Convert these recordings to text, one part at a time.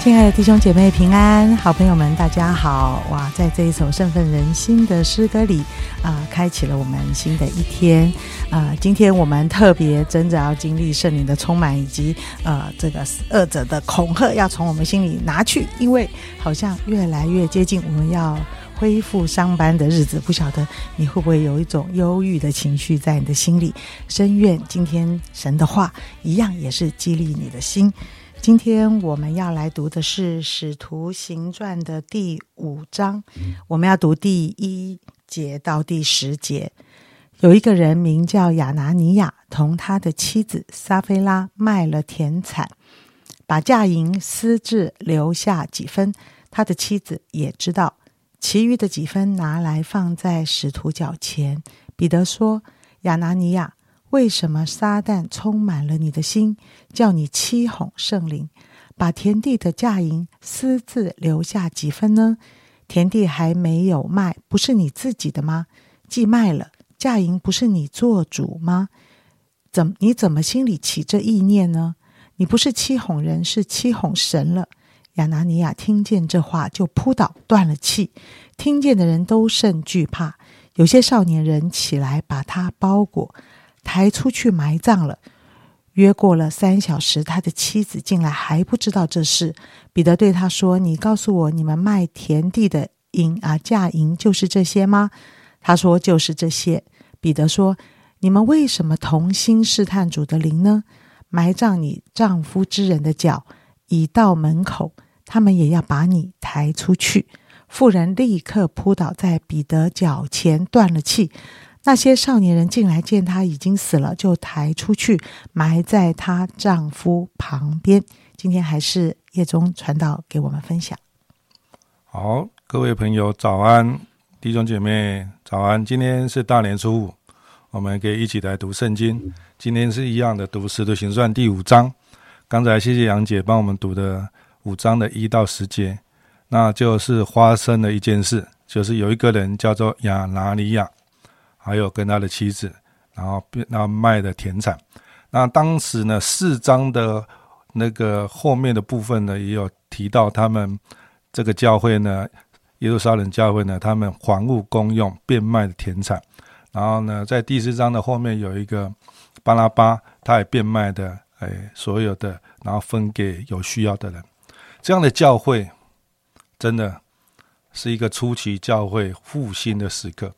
亲爱的弟兄姐妹平安，好朋友们大家好！哇，在这一首振奋人心的诗歌里啊，开启了我们新的一天啊。今天我们特别真的要经历圣灵的充满，以及呃这个恶者的恐吓要从我们心里拿去，因为好像越来越接近我们要恢复上班的日子。不晓得你会不会有一种忧郁的情绪在你的心里？深愿今天神的话一样也是激励你的心。今天我们要来读的是《使徒行传》的第五章，我们要读第一节到第十节。有一个人名叫亚拿尼亚，同他的妻子撒菲拉卖了田产，把价银私自留下几分，他的妻子也知道，其余的几分拿来放在使徒脚前。彼得说：“亚拿尼亚。”为什么撒旦充满了你的心，叫你欺哄圣灵，把田地的价银私自留下几分呢？田地还没有卖，不是你自己的吗？既卖了，价银不是你做主吗？怎你怎么心里起这意念呢？你不是欺哄人，是欺哄神了。亚拿尼亚听见这话，就扑倒，断了气。听见的人都甚惧怕。有些少年人起来，把他包裹。抬出去埋葬了。约过了三小时，他的妻子进来还不知道这事。彼得对他说：“你告诉我，你们卖田地的银啊价银就是这些吗？”他说：“就是这些。”彼得说：“你们为什么同心试探主的灵呢？埋葬你丈夫之人的脚已到门口，他们也要把你抬出去。”妇人立刻扑倒在彼得脚前，断了气。那些少年人进来见他已经死了，就抬出去埋在她丈夫旁边。今天还是叶中传道给我们分享。好，各位朋友早安，弟兄姐妹早安。今天是大年初五，我们可以一起来读圣经。今天是一样的读《使徒行传》第五章。刚才谢谢杨姐帮我们读的五章的一到十节，那就是发生了一件事，就是有一个人叫做亚拿尼亚。还有跟他的妻子，然后然后卖的田产。那当时呢，四章的那个后面的部分呢，也有提到他们这个教会呢，耶路撒冷教会呢，他们还物公用，变卖的田产。然后呢，在第四章的后面有一个巴拉巴，他也变卖的，哎，所有的，然后分给有需要的人。这样的教会，真的是一个初期教会复兴的时刻。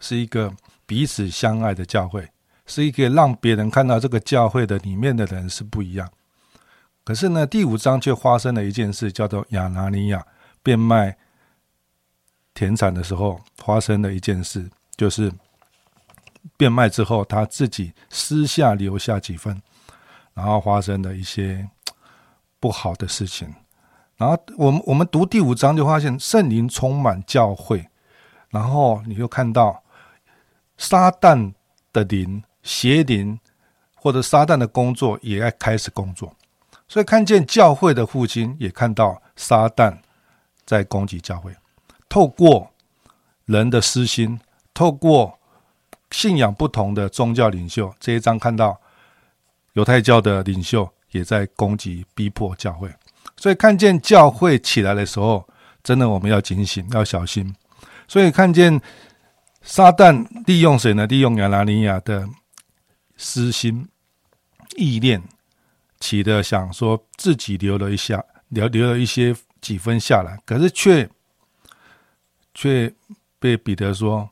是一个彼此相爱的教会，是一个让别人看到这个教会的里面的人是不一样。可是呢，第五章却发生了一件事，叫做亚拿尼亚变卖田产的时候，发生了一件事，就是变卖之后，他自己私下留下几分，然后发生了一些不好的事情。然后我们我们读第五章就发现圣灵充满教会，然后你就看到。撒旦的灵、邪灵，或者撒旦的工作也要开始工作，所以看见教会的父亲也看到撒旦在攻击教会。透过人的私心，透过信仰不同的宗教领袖，这一章看到犹太教的领袖也在攻击、逼迫教会。所以看见教会起来的时候，真的我们要警醒、要小心。所以看见。撒旦利用谁呢？利用亚拿尼亚的私心意念，起的想说自己留了一下，留留了一些几分下来，可是却却被彼得说：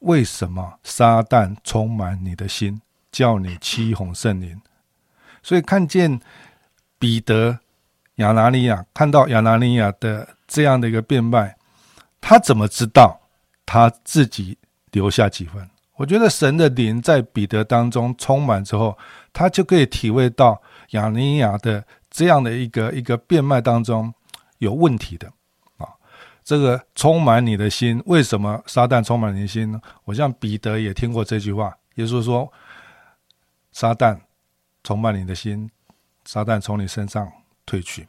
为什么撒旦充满你的心，叫你欺哄圣灵？所以看见彼得亚拿尼亚，看到亚拿尼亚的这样的一个变卖，他怎么知道他自己？留下几分，我觉得神的灵在彼得当中充满之后，他就可以体会到亚尼亚的这样的一个一个变卖当中有问题的啊。这个充满你的心，为什么撒旦充满你的心呢？我像彼得也听过这句话，耶稣说：“撒旦充满你的心，撒旦从你身上退去。”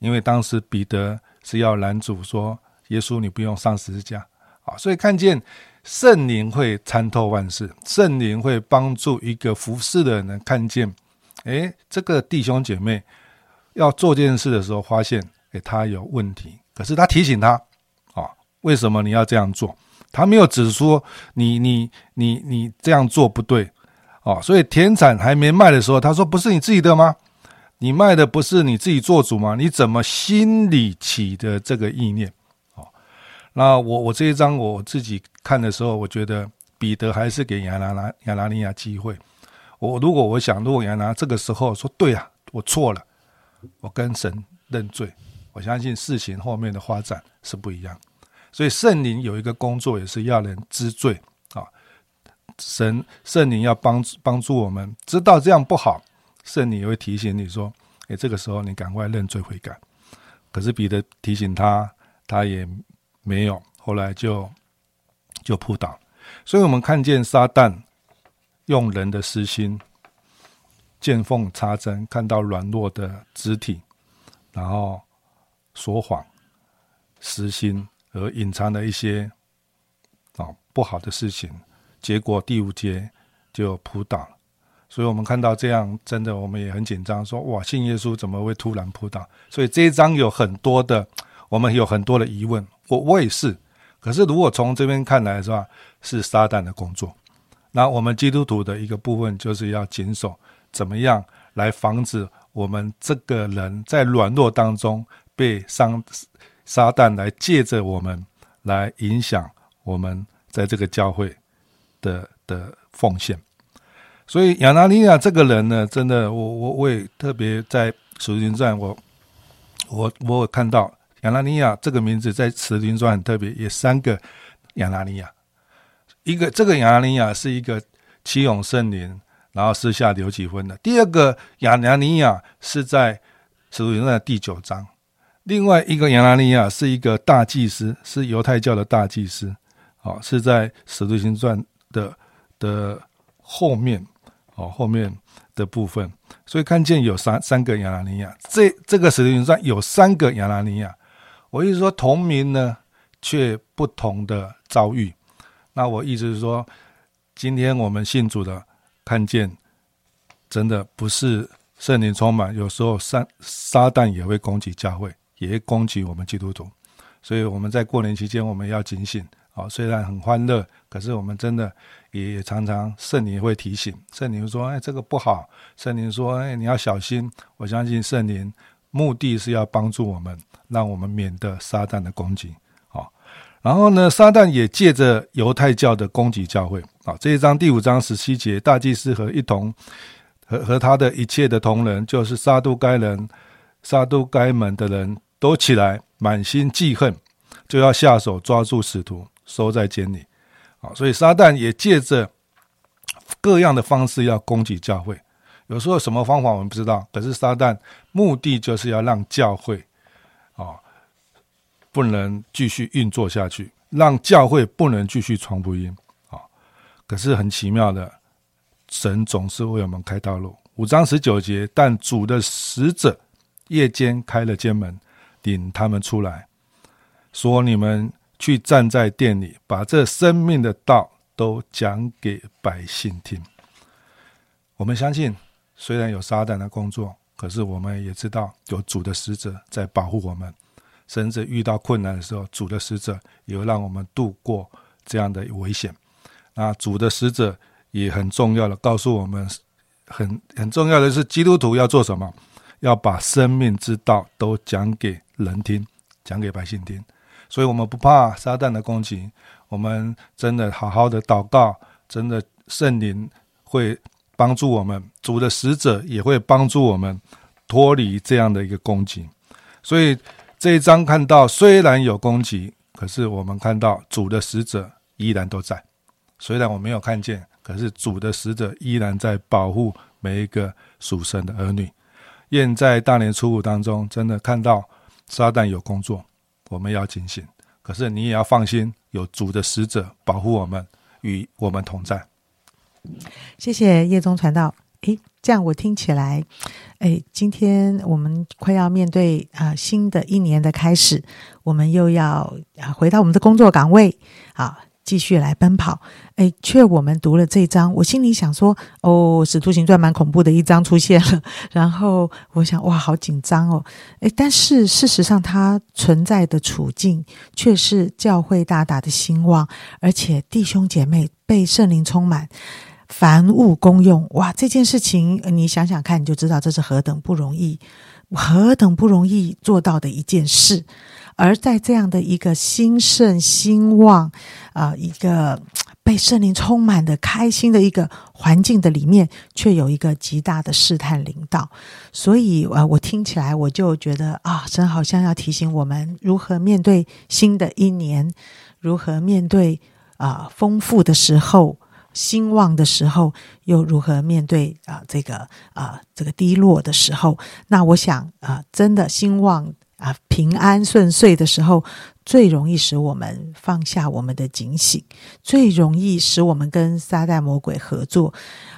因为当时彼得是要拦阻说：“耶稣，你不用上十字架啊！”所以看见。圣灵会参透万事，圣灵会帮助一个服侍的人看见，哎，这个弟兄姐妹要做件事的时候，发现哎他有问题，可是他提醒他啊，为什么你要这样做？他没有指说你你你你这样做不对哦，所以田产还没卖的时候，他说不是你自己的吗？你卖的不是你自己做主吗？你怎么心里起的这个意念？那我我这一章我自己看的时候，我觉得彼得还是给亚拿拉亚拿尼亚机会。我如果我想，如果亚拿这个时候说对啊，我错了，我跟神认罪，我相信事情后面的发展是不一样。所以圣灵有一个工作，也是要人知罪啊。神圣灵要帮帮助我们知道这样不好，圣灵也会提醒你说：“哎，这个时候你赶快认罪悔改。”可是彼得提醒他，他也没有，后来就就扑倒。所以我们看见撒旦。用人的私心见缝插针，看到软弱的肢体，然后说谎、私心而隐藏的一些啊不好的事情，结果第五节就扑倒。所以我们看到这样，真的我们也很紧张，说哇，信耶稣怎么会突然扑倒？所以这一章有很多的，我们有很多的疑问。我我也是，可是如果从这边看来，是吧？是撒旦的工作。那我们基督徒的一个部分，就是要谨守怎么样来防止我们这个人在软弱当中被伤撒旦来借着我们来影响我们在这个教会的的奉献。所以亚拿尼亚这个人呢，真的，我我我也特别在《使徒行传》，我我我有看到亚拿尼亚这个名字在《使徒行传》很特别，有三个亚拿尼亚。一个这个亚拿尼亚是一个启勇圣灵，然后私下留几分的。第二个亚拿尼亚是在使徒行传第九章，另外一个亚拿尼亚是一个大祭司，是犹太教的大祭司，哦，是在使徒行传的的后面，哦后面的部分。所以看见有三三个亚拿尼亚，这这个使徒行传有三个亚拿尼亚。我意思说同名呢，却不同的遭遇。那我意思是说，今天我们信主的看见，真的不是圣灵充满，有时候撒撒旦也会攻击教会，也会攻击我们基督徒。所以我们在过年期间，我们要警醒啊！虽然很欢乐，可是我们真的也常常圣灵会提醒，圣灵说：“哎，这个不好。”圣灵说：“哎，你要小心。”我相信圣灵目的是要帮助我们，让我们免得撒旦的攻击啊。然后呢，撒旦也借着犹太教的攻击教会啊。这一章第五章十七节，大祭司和一同和和他的一切的同人，就是撒都该人、撒都该门的人都起来，满心记恨，就要下手抓住使徒，收在监里啊。所以撒旦也借着各样的方式要攻击教会。有时候什么方法我们不知道，可是撒旦目的就是要让教会啊。不能继续运作下去，让教会不能继续传福音啊！可是很奇妙的，神总是为我们开道路。五章十九节，但主的使者夜间开了间门，领他们出来，说：“你们去站在店里，把这生命的道都讲给百姓听。”我们相信，虽然有撒旦的工作，可是我们也知道有主的使者在保护我们。甚至遇到困难的时候，主的使者也会让我们度过这样的危险。那主的使者也很重要的告诉我们，很很重要的是，基督徒要做什么？要把生命之道都讲给人听，讲给百姓听。所以，我们不怕撒旦的攻击，我们真的好好的祷告，真的圣灵会帮助我们，主的使者也会帮助我们脱离这样的一个攻击。所以。这一章看到，虽然有攻击，可是我们看到主的使者依然都在。虽然我没有看见，可是主的使者依然在保护每一个属神的儿女。愿在大年初五当中，真的看到撒旦有工作，我们要警醒。可是你也要放心，有主的使者保护我们，与我们同在。谢谢叶宗传道。诶，这样我听起来，诶，今天我们快要面对啊新的一年的开始，我们又要啊回到我们的工作岗位，好，继续来奔跑。哎，却我们读了这章，我心里想说：哦，使徒行传蛮恐怖的一章出现了。然后我想，哇，好紧张哦。哎，但是事实上，它存在的处境却是教会大大的兴旺，而且弟兄姐妹被圣灵充满。凡物公用，哇！这件事情你想想看，你就知道这是何等不容易，何等不容易做到的一件事。而在这样的一个兴盛兴旺啊，一个被圣灵充满的开心的一个环境的里面，却有一个极大的试探领导。所以，呃，我听起来我就觉得啊，神好像要提醒我们如何面对新的一年，如何面对啊丰富的时候。兴旺的时候，又如何面对啊？这个啊，这个低落的时候，那我想啊，真的兴旺啊，平安顺遂的时候，最容易使我们放下我们的警醒，最容易使我们跟撒旦魔鬼合作。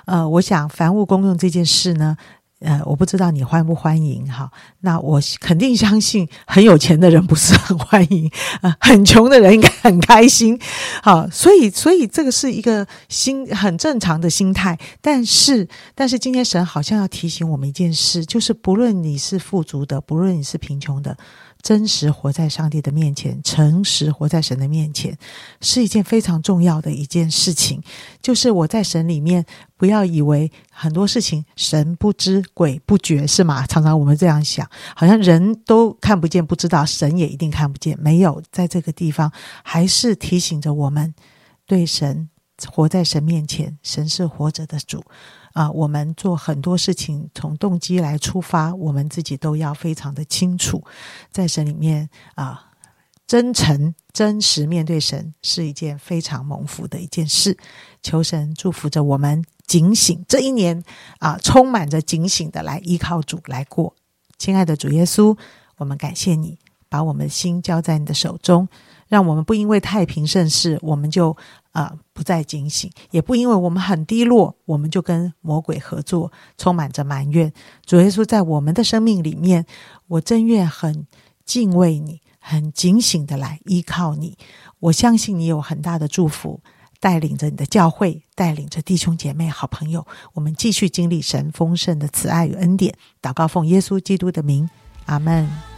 呃，我想凡物公用这件事呢。呃，我不知道你欢不欢迎哈。那我肯定相信，很有钱的人不是很欢迎，啊，很穷的人应该很开心。好，所以，所以这个是一个心很正常的心态。但是，但是今天神好像要提醒我们一件事，就是不论你是富足的，不论你是贫穷的。真实活在上帝的面前，诚实活在神的面前，是一件非常重要的一件事情。就是我在神里面，不要以为很多事情神不知鬼不觉，是吗？常常我们这样想，好像人都看不见、不知道，神也一定看不见。没有，在这个地方，还是提醒着我们，对神活在神面前，神是活着的主。啊，我们做很多事情从动机来出发，我们自己都要非常的清楚，在神里面啊，真诚、真实面对神是一件非常蒙福的一件事。求神祝福着我们警醒这一年啊，充满着警醒的来依靠主来过。亲爱的主耶稣，我们感谢你把我们的心交在你的手中。让我们不因为太平盛世，我们就啊不再警醒；也不因为我们很低落，我们就跟魔鬼合作，充满着埋怨。主耶稣在我们的生命里面，我真愿很敬畏你，很警醒的来依靠你。我相信你有很大的祝福，带领着你的教会，带领着弟兄姐妹、好朋友，我们继续经历神丰盛的慈爱与恩典。祷告奉耶稣基督的名，阿门。